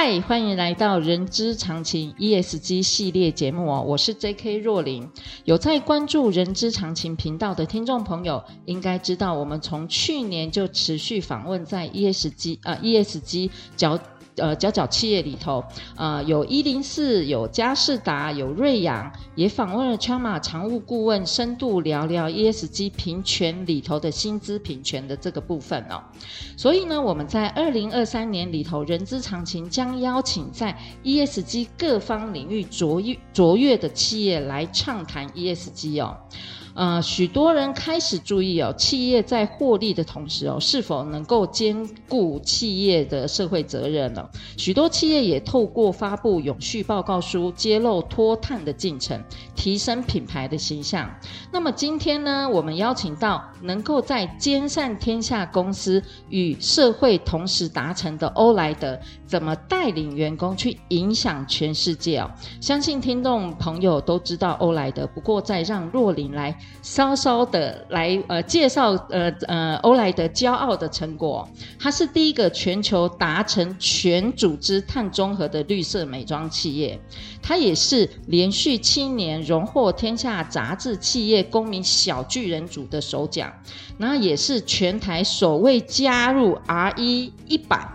嗨，欢迎来到人之常情 ESG 系列节目哦，我是 JK 若琳。有在关注人之常情频道的听众朋友，应该知道我们从去年就持续访问在 ESG 啊、呃、ESG 角。呃，角角企业里头，呃，有一零四，有佳士达，有瑞阳，也访问了川马常务顾问，深度聊聊 ESG 平权里头的薪资平权的这个部分哦。所以呢，我们在二零二三年里头，人之常情将邀请在 ESG 各方领域卓越卓越的企业来畅谈 ESG 哦。呃，许多人开始注意哦，企业在获利的同时哦，是否能够兼顾企业的社会责任呢？许多企业也透过发布永续报告书，揭露脱碳的进程，提升品牌的形象。那么今天呢，我们邀请到能够在兼善天下公司与社会同时达成的欧莱德，怎么带领员工去影响全世界哦？相信听众朋友都知道欧莱德，不过再让若琳来。稍稍的来呃介绍呃呃欧莱德骄傲的成果，它是第一个全球达成全组织碳中和的绿色美妆企业，它也是连续七年荣获天下杂志企业公民小巨人组的首奖，然后也是全台首位加入 RE 一百。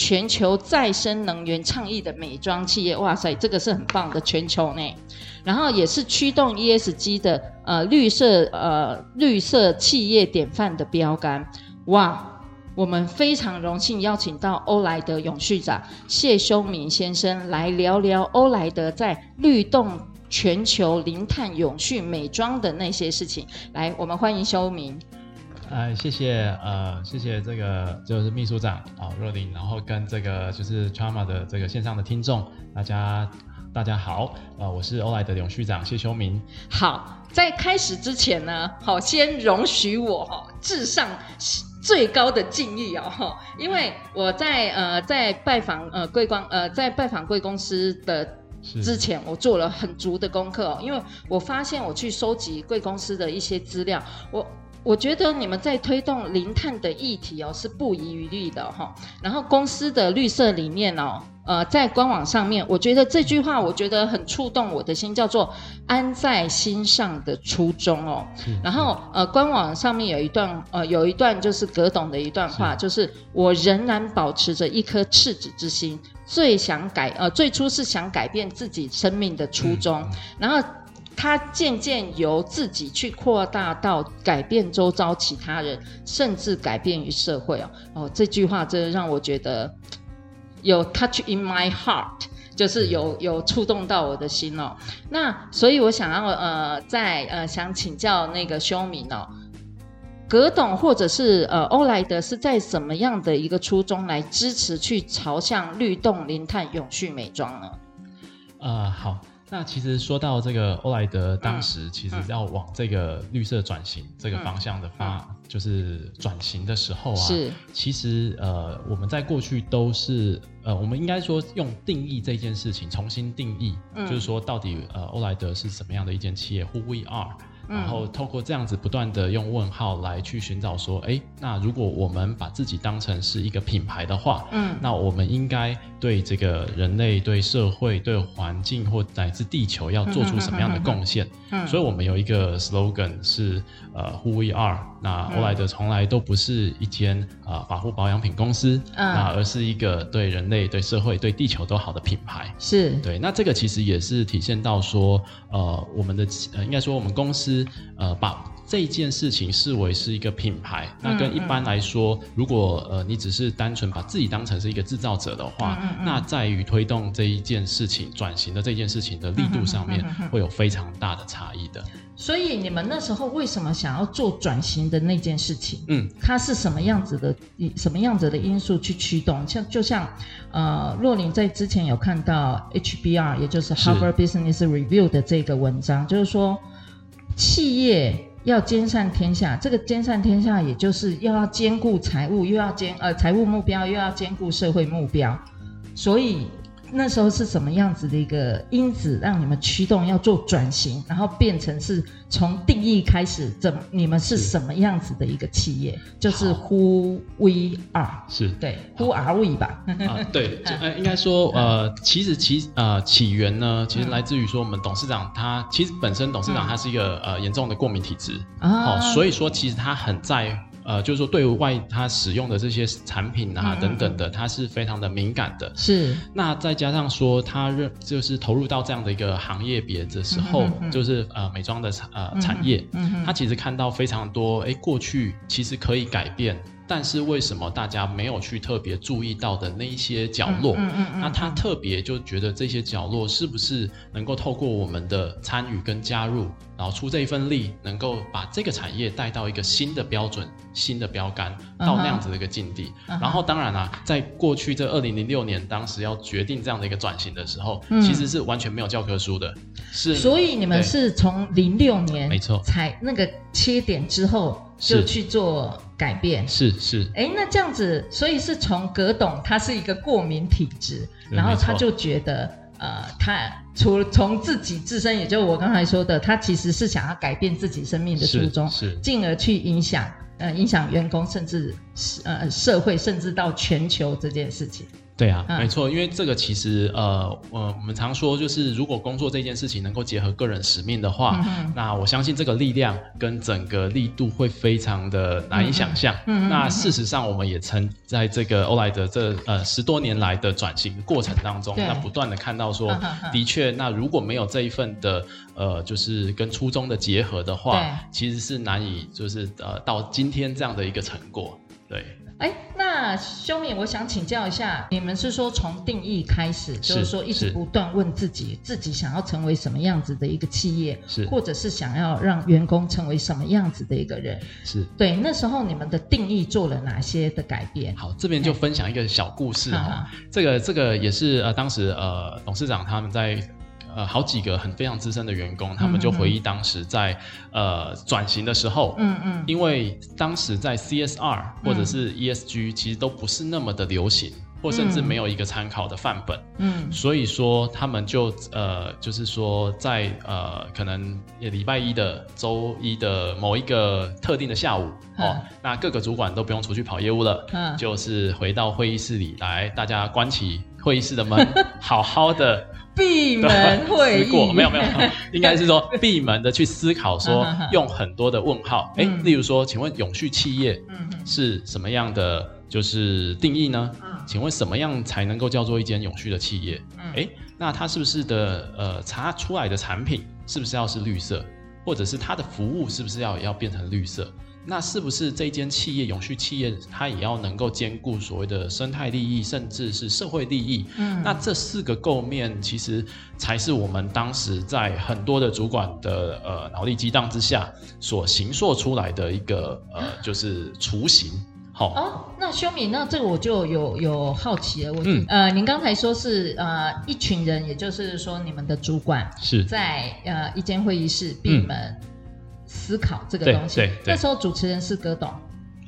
全球再生能源倡议的美妆企业，哇塞，这个是很棒的全球呢。然后也是驱动 ESG 的呃绿色呃绿色企业典范的标杆，哇，我们非常荣幸邀请到欧莱德永续长谢修明先生来聊聊欧莱德在律动全球零碳永续美妆的那些事情。来，我们欢迎修明。哎，谢谢，呃，谢谢这个就是秘书长啊，若琳，然后跟这个就是 Chama 的这个线上的听众，大家大家好，呃，我是欧莱德永续长谢修明。好，在开始之前呢，好，先容许我哈致上最高的敬意哦，哈，因为我在呃在拜访呃贵光呃在拜访贵公司的之前，我做了很足的功课，因为我发现我去收集贵公司的一些资料，我。我觉得你们在推动零碳的议题哦，是不遗余力的哈。然后公司的绿色理念哦，呃，在官网上面，我觉得这句话我觉得很触动我的心，叫做“安在心上的初衷”哦。然后呃，官网上面有一段呃，有一段就是葛董的一段话，就是我仍然保持着一颗赤子之心，最想改呃，最初是想改变自己生命的初衷，然后。他渐渐由自己去扩大到改变周遭其他人，甚至改变于社会哦。哦，这句话真的让我觉得有 touch in my heart，就是有有触动到我的心哦。那所以我想要呃，在呃想请教那个修明哦，葛董或者是呃欧莱德是在什么样的一个初衷来支持去朝向律动零碳永续美妆呢？呃，好。那其实说到这个欧莱德，当时其实要往这个绿色转型这个方向的发，嗯、就是转型的时候啊，是。其实呃，我们在过去都是呃，我们应该说用定义这件事情重新定义，嗯、就是说到底呃，欧莱德是什么样的一间企业？Who we are？然后透过这样子不断的用问号来去寻找说，哎，那如果我们把自己当成是一个品牌的话，嗯，那我们应该对这个人类、对社会、对环境或乃至地球要做出什么样的贡献？嗯，所以我们有一个 slogan 是呃，Who we are。那欧莱德从来都不是一间啊、呃、法护保养品公司，嗯，那而是一个对人类、对社会、对地球都好的品牌。是对，那这个其实也是体现到说，呃，我们的呃，应该说我们公司呃把。这件事情视为是一个品牌，那跟一般来说，如果呃你只是单纯把自己当成是一个制造者的话，那在于推动这一件事情转型的这件事情的力度上面，会有非常大的差异的。所以你们那时候为什么想要做转型的那件事情？嗯，它是什么样子的？什么样子的因素去驱动？像就像呃，若琳在之前有看到 HBR，也就是 Harvard Business Review 的这个文章，是就是说企业要兼善天下，这个兼善天下，也就是又要兼顾财务，又要兼呃财务目标，又要兼顾社会目标，所以。那时候是什么样子的一个因子，让你们驱动要做转型，然后变成是从定义开始，怎你们是什么样子的一个企业？是就是 Who we are，是。对，Who are we 吧？啊，对，呃，应该说，呃，其实其呃起源呢，其实来自于说我们董事长他其实本身董事长他是一个、嗯、呃严重的过敏体质。啊，好，所以说其实他很在。呃，就是说，对外他使用的这些产品啊，等等的，他是非常的敏感的。是。那再加上说，他认就是投入到这样的一个行业别的时候，就是呃美妆的产呃产业，他其实看到非常多，哎，过去其实可以改变。但是为什么大家没有去特别注意到的那一些角落？嗯嗯嗯嗯、那他特别就觉得这些角落是不是能够透过我们的参与跟加入，然后出这一份力，能够把这个产业带到一个新的标准、新的标杆，到那样子的一个境地。Uh. 然后当然啦、啊，在过去这二零零六年，当时要决定这样的一个转型的时候，嗯、其实是完全没有教科书的。是，所以你们是从零六年没错，才那个切点之后。就去做改变，是是。哎，那这样子，所以是从葛董他是一个过敏体质，然后他就觉得，呃，他除从自己自身，也就是我刚才说的，他其实是想要改变自己生命的初衷，是，是进而去影响，呃，影响员工，甚至呃社会，甚至到全球这件事情。对啊，没错，因为这个其实呃，呃，我们常说就是，如果工作这件事情能够结合个人使命的话，嗯、那我相信这个力量跟整个力度会非常的难以想象。那事实上，我们也曾在这个欧莱德这呃十多年来的转型过程当中，那不断的看到说，的确，那如果没有这一份的呃，就是跟初衷的结合的话，其实是难以就是呃到今天这样的一个成果。对。哎，那修敏，我想请教一下，你们是说从定义开始，是就是说一直不断问自己，自己想要成为什么样子的一个企业，是，或者是想要让员工成为什么样子的一个人，是对。那时候你们的定义做了哪些的改变？好，这边就分享一个小故事哈，这个这个也是呃，当时呃，董事长他们在。呃，好几个很非常资深的员工，他们就回忆当时在、嗯、呃转型的时候，嗯嗯，因为当时在 CSR 或者是 ESG、嗯、其实都不是那么的流行，或甚至没有一个参考的范本，嗯，所以说他们就呃就是说在呃可能礼拜一的周一的某一个特定的下午，嗯、哦，那各个主管都不用出去跑业务了，嗯，就是回到会议室里来，大家关起会议室的门，好好的。闭门会议，没有没有，应该是说 闭门的去思考，说用很多的问号，哎，例如说，请问永续企业是什么样的就是定义呢？请问什么样才能够叫做一间永续的企业？哎，那它是不是的呃，查出来的产品是不是要是绿色，或者是它的服务是不是要要变成绿色？那是不是这间企业永续企业，它也要能够兼顾所谓的生态利益，甚至是社会利益？嗯，那这四个构面，其实才是我们当时在很多的主管的呃脑力激荡之下所形塑出来的一个呃，就是雏形。好哦，那修敏，那这个我就有有好奇了。我嗯呃，您刚才说是呃一群人，也就是说你们的主管是在呃一间会议室闭门。嗯思考这个东西，对，对，对，那时候主持人是葛董，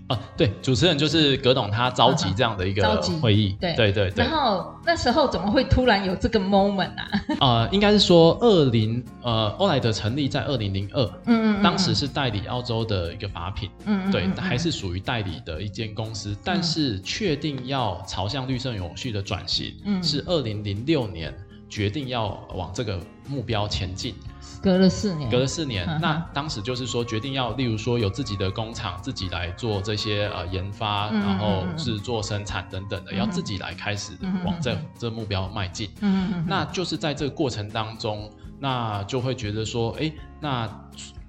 啊，对，主持人就是葛董，他召集这样的一个会议，对。对对。然后那时候怎么会突然有这个 moment 啊？呃，应该是说二零呃，欧莱德成立在二零零二，嗯嗯，当时是代理澳洲的一个法品，嗯对，还是属于代理的一间公司，但是确定要朝向绿色永续的转型，嗯，是二零零六年决定要往这个目标前进。隔了四年，隔了四年，那当时就是说决定要，例如说有自己的工厂，自己来做这些呃研发，嗯、然后制作生产等等的，嗯、要自己来开始往这、嗯、这目标迈进。嗯，那就是在这个过程当中，那就会觉得说，哎，那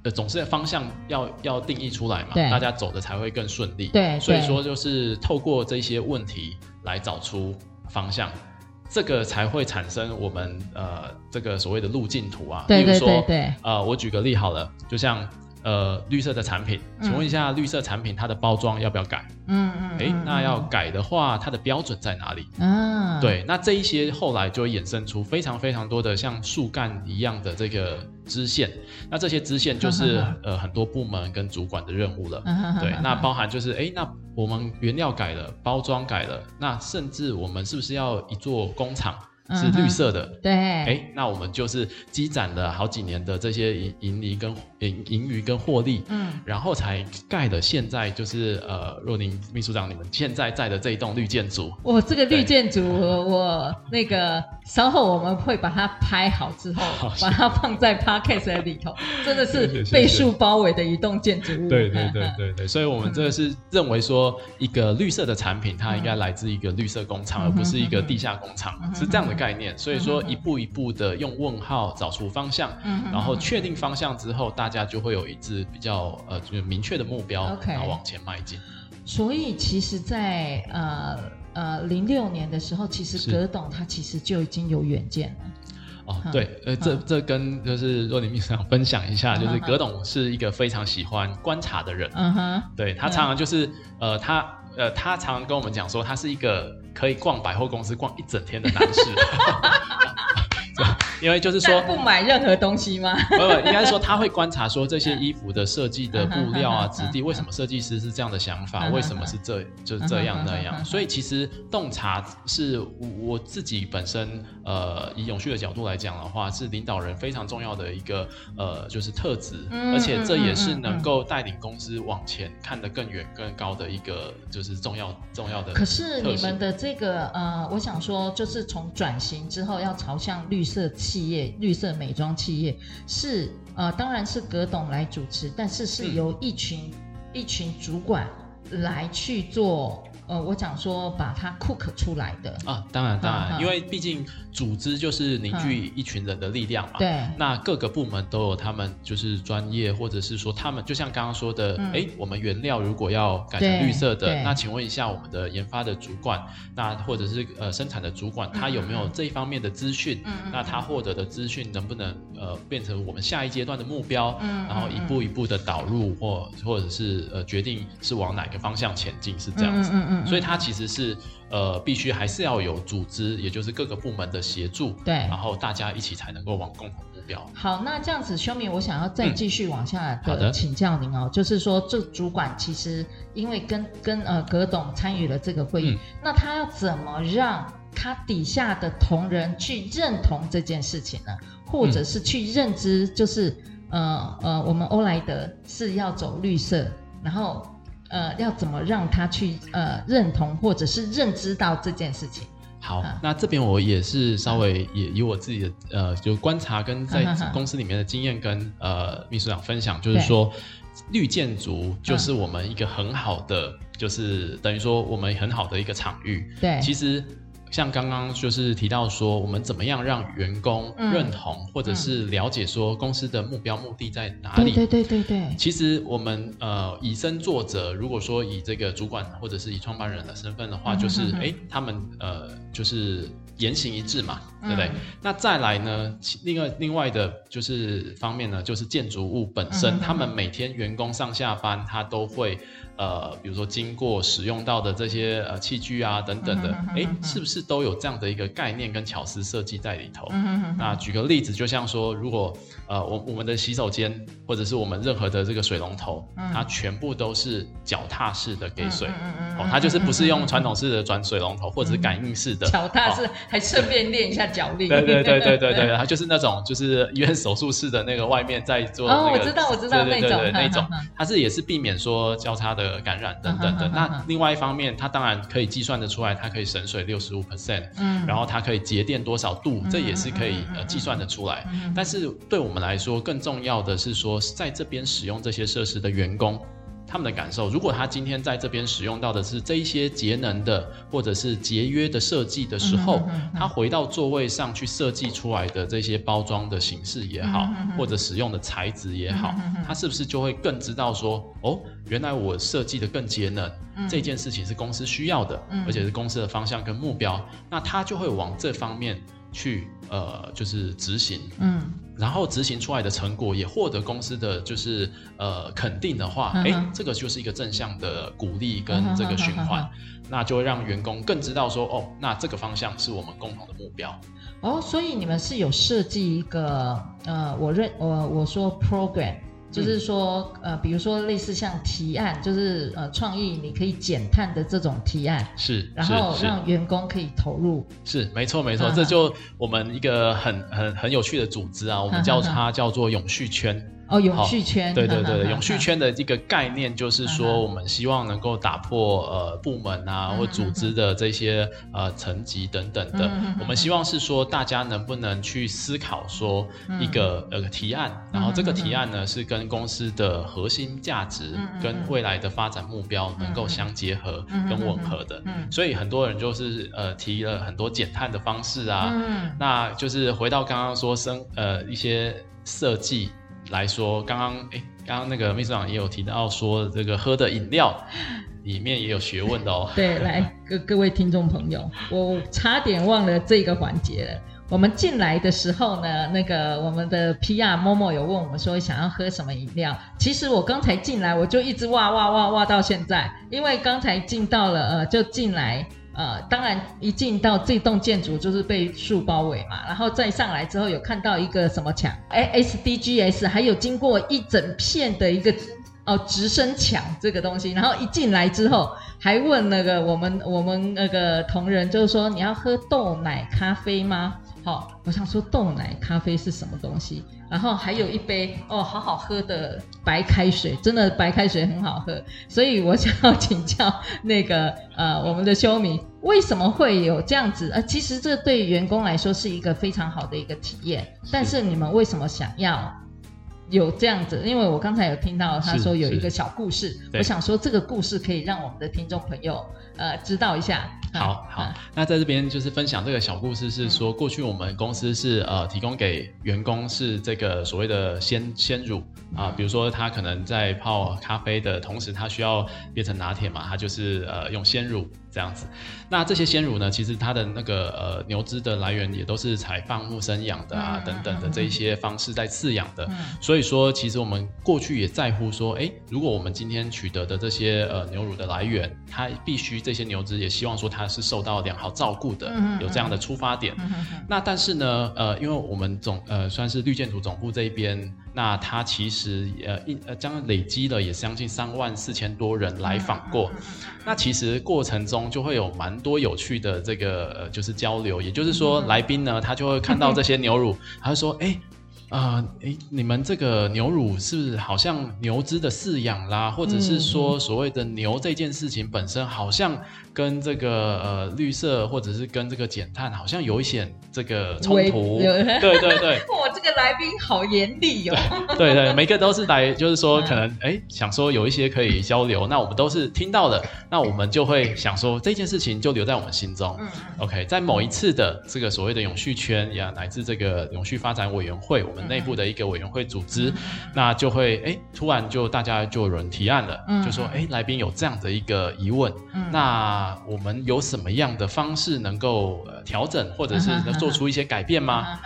呃，总是方向要要定义出来嘛，大家走的才会更顺利。对，所以说就是透过这些问题来找出方向，这个才会产生我们呃这个所谓的路径图啊。对对对对。例如说，呃，我举个例好了，就像。呃，绿色的产品，请问一下，绿色产品它的包装要不要改？嗯嗯，哎、欸，那要改的话，它的标准在哪里？嗯，对，那这一些后来就会衍生出非常非常多的像树干一样的这个支线，那这些支线就是呃很多部门跟主管的任务了。对，那包含就是哎、欸，那我们原料改了，包装改了，那甚至我们是不是要一座工厂？是绿色的，对，哎，那我们就是积攒了好几年的这些盈盈利跟盈盈余跟获利，嗯，然后才盖的现在就是呃，若宁秘书长你们现在在的这一栋绿建筑。我这个绿建筑，我那个稍后我们会把它拍好之后，把它放在 podcast 里头，真的是被树包围的一栋建筑物。对对对对对，所以我们这个是认为说，一个绿色的产品，它应该来自一个绿色工厂，而不是一个地下工厂，是这样的。概念，所以说一步一步的用问号找出方向，嗯、然后确定方向之后，大家就会有一致比较呃就是明确的目标，Okay. 然后往前迈进。所以其实在，在呃呃零六年的时候，其实葛董他其实就已经有远见了。哦，对，呃，这这跟就是若宁秘书长分享一下，就是葛董是一个非常喜欢观察的人，嗯哼，对他常常就是呃他。呃，他常常跟我们讲说，他是一个可以逛百货公司逛一整天的男士。因为就是说不买任何东西吗？不不，应该说他会观察说这些衣服的设计的布料啊、质地，为什么设计师是这样的想法？为什么是这就是这样那样？所以其实洞察是我自己本身呃，以永续的角度来讲的话，是领导人非常重要的一个呃，就是特质，而且这也是能够带领公司往前看得更远更高的一个就是重要重要的。可是你们的这个呃，我想说，就是从转型之后要朝向绿色。企业绿色美妆企业是呃，当然是葛董来主持，但是是由一群、嗯、一群主管来去做。呃，我讲说把它 cook 出来的。啊，当然当然，嗯、因为毕竟组织就是凝聚一群人的力量嘛。对、嗯，那各个部门都有他们就是专业，或者是说他们就像刚刚说的，哎、嗯，我们原料如果要改成绿色的，那请问一下我们的研发的主管，那或者是呃生产的主管，他有没有这一方面的资讯？嗯，那他获得的资讯能不能呃变成我们下一阶段的目标？嗯，然后一步一步的导入或或者是呃决定是往哪个方向前进，是这样子。嗯嗯，嗯。所以它其实是呃，必须还是要有组织，也就是各个部门的协助，对，然后大家一起才能够往共同目标。好，那这样子，修明，我想要再继续往下的请教您哦，就是说，这主管其实因为跟跟呃葛董参与了这个会议，嗯、那他要怎么让他底下的同仁去认同这件事情呢？或者是去认知，就是、嗯、呃呃，我们欧莱德是要走绿色，然后。呃，要怎么让他去呃认同或者是认知到这件事情？好，啊、那这边我也是稍微也以我自己的呃就观察跟 在公司里面的经验跟、啊、呃秘书长分享，就是说对绿建筑就是我们一个很好的，嗯、就是等于说我们很好的一个场域。对，其实。像刚刚就是提到说，我们怎么样让员工认同，嗯、或者是了解说公司的目标目的在哪里？对对对对对。其实我们呃以身作则，如果说以这个主管或者是以创办人的身份的话，就是哎、嗯、他们呃就是言行一致嘛，对不对？嗯、那再来呢，另外另外的就是方面呢，就是建筑物本身，嗯、他们每天员工上下班，他都会。呃，比如说经过使用到的这些呃器具啊等等的，哎、嗯，是不是都有这样的一个概念跟巧思设计在里头？嗯、那举个例子，就像说，如果呃我我们的洗手间或者是我们任何的这个水龙头，嗯、它全部都是脚踏式的给水，嗯、哦，它就是不是用传统式的转水龙头或者是感应式的。脚踏式，还顺便练一下脚力。对对对对对对，它就是那种就是医院手术室的那个外面在做那个，哦，我知道我知道那种那种，它是也是避免说交叉的。感染等等的，那另外一方面，它当然可以计算得出来，它可以省水六十五 percent，嗯，然后它可以节电多少度，这也是可以呃计算得出来。但是对我们来说，更重要的是说，在这边使用这些设施的员工。他们的感受。如果他今天在这边使用到的是这一些节能的或者是节约的设计的时候，他回到座位上去设计出来的这些包装的形式也好，或者使用的材质也好，他是不是就会更知道说，哦，原来我设计的更节能，这件事情是公司需要的，而且是公司的方向跟目标，那他就会往这方面。去呃，就是执行，嗯，然后执行出来的成果也获得公司的就是呃肯定的话，哎、嗯，这个就是一个正向的鼓励跟这个循环，嗯、那就会让员工更知道说，哦，那这个方向是我们共同的目标。哦，所以你们是有设计一个呃，我认我我说 program。就是说，呃，比如说类似像提案，就是呃，创意你可以减碳的这种提案，是，然后让员工可以投入，是，没错没错，这就我们一个很很很有趣的组织啊，我们叫它叫做永续圈。哦，永续圈，对对对，永续圈的一个概念就是说，我们希望能够打破呃部门啊或组织的这些呃层级等等的。我们希望是说，大家能不能去思考说一个呃提案，然后这个提案呢是跟公司的核心价值跟未来的发展目标能够相结合跟吻合的。所以很多人就是呃提了很多减碳的方式啊，那就是回到刚刚说生呃一些设计。来说，刚刚哎，刚刚那个秘书长也有提到说，这个喝的饮料里面也有学问的哦。对，来各各位听众朋友，我差点忘了这个环节了。我们进来的时候呢，那个我们的 PR 默默有问我们说想要喝什么饮料。其实我刚才进来，我就一直哇哇哇哇到现在，因为刚才进到了呃，就进来。呃，当然，一进到这栋建筑就是被树包围嘛，然后再上来之后有看到一个什么墙，哎，SDGs，还有经过一整片的一个哦直升墙这个东西，然后一进来之后还问那个我们我们那个同仁，就是说你要喝豆奶咖啡吗？好，我想说豆奶咖啡是什么东西？然后还有一杯哦，好好喝的白开水，真的白开水很好喝。所以我想要请教那个 呃，我们的修明，为什么会有这样子？呃，其实这对员工来说是一个非常好的一个体验。但是你们为什么想要有这样子？因为我刚才有听到他说有一个小故事，我想说这个故事可以让我们的听众朋友呃知道一下。好好，嗯、那在这边就是分享这个小故事，是说过去我们公司是呃提供给员工是这个所谓的鲜鲜乳啊，比如说他可能在泡咖啡的同时，他需要变成拿铁嘛，他就是呃用鲜乳。这样子，那这些鲜乳呢，其实它的那个呃牛脂的来源也都是采放牧生养的啊，等等的这一些方式在饲养的。所以说，其实我们过去也在乎说，哎，如果我们今天取得的这些呃牛乳的来源，它必须这些牛脂也希望说它是受到良好照顾的，有这样的出发点。那但是呢，呃，因为我们总呃算是绿建筑总部这一边。那他其实呃一呃将累积了也将近三万四千多人来访过，那其实过程中就会有蛮多有趣的这个呃就是交流，也就是说来宾呢他就会看到这些牛乳，他就说哎。啊，诶、呃，你们这个牛乳是不是好像牛只的饲养啦，或者是说所谓的牛这件事情本身，好像跟这个呃绿色或者是跟这个减碳好像有一些这个冲突？对对 对，我这个来宾好严厉哦。对对，每个都是来，就是说可能哎、嗯、想说有一些可以交流，那我们都是听到的，那我们就会想说这件事情就留在我们心中。嗯，OK，在某一次的这个所谓的永续圈呀，乃至这个永续发展委员会，我们。内部的一个委员会组织，那就会哎，突然就大家就有人提案了，就说哎，来宾有这样的一个疑问，那我们有什么样的方式能够调整，或者是能做出一些改变吗？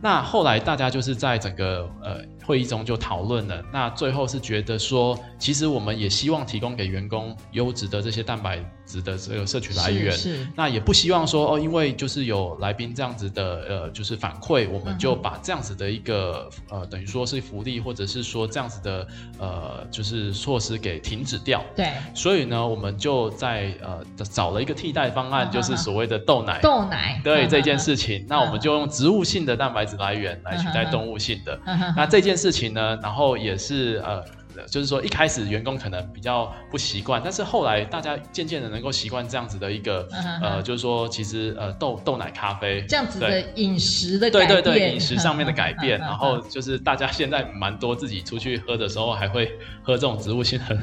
那后来大家就是在整个呃会议中就讨论了，那最后是觉得说，其实我们也希望提供给员工优质的这些蛋白质的这个摄取来源，是，是。那也不希望说哦，因为就是有来宾这样子的呃就是反馈，我们就把这样子的一个呃等于说是福利或者是说这样子的呃就是措施给停止掉，对，所以呢，我们就在呃找了一个替代方案，就是所谓的豆奶，豆奶，对这件事情，那我们就用植物性的蛋白质来源来取代动物性的，那这件事情呢，然后也是呃。就是说，一开始员工可能比较不习惯，但是后来大家渐渐的能够习惯这样子的一个、uh. 呃，就是说，其实呃豆豆奶咖啡这样子的饮食的改变，对对对，饮食上面的改变，uh. 然后就是大家现在蛮多自己出去喝的时候还会喝这种植物性的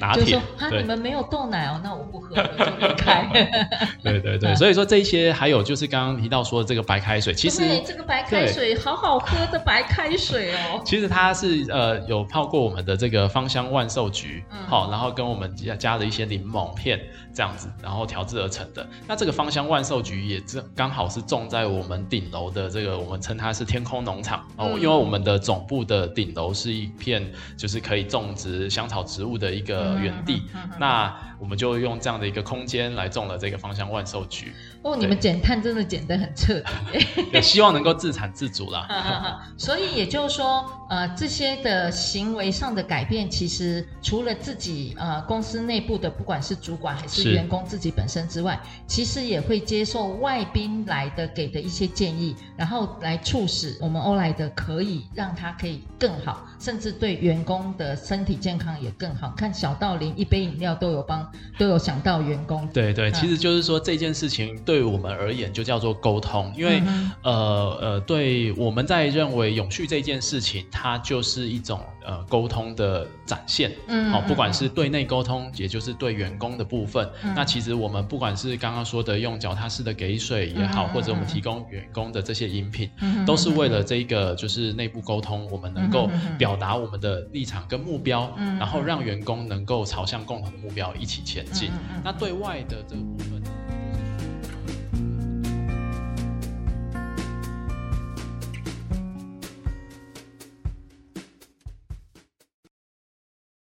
拿铁。就是说，哈，你们没有豆奶哦，那我不喝了，就离开。对对对，所以说这些还有就是刚刚提到说的这个白开水，其实这个白开水好好喝的白开水哦。其实它是呃有泡过我们的这个芳香万寿菊，好、嗯，然后跟我们加加了一些柠檬片这样子，然后调制而成的。那这个芳香万寿菊也正刚好是种在我们顶楼的这个，我们称它是天空农场哦，嗯、因为我们的总部的顶楼是一片就是可以种植香草植物的一个园地，嗯嗯嗯、那我们就用这样的一个空间来种了这个芳香万寿菊。哦，你们减碳真的减得很彻底，也希望能够自产自足啦。所以也就是说，呃，这些的行为上的改变，其实除了自己呃公司内部的，不管是主管还是员工自己本身之外，其实也会接受外宾来的给的一些建议，然后来促使我们欧莱德可以让它可以更好，甚至对员工的身体健康也更好。看小到连一杯饮料都有帮，都有想到员工。对对，其实就是说这件事情对我们而言就叫做沟通，因为、嗯、呃呃，对我们在认为永续这件事情，它就是一种呃沟通的展现。嗯，好、哦，不管是对内沟通，也就是对员工的部分，嗯、那其实我们不管是刚刚说的用脚踏式的给水也好，嗯、或者我们提供员工的这些饮品，嗯、都是为了这个就是内部沟通，我们能够表达我们的立场跟目标，嗯、然后让员工能够朝向共同的目标一起前进。嗯、那对外的这个部分。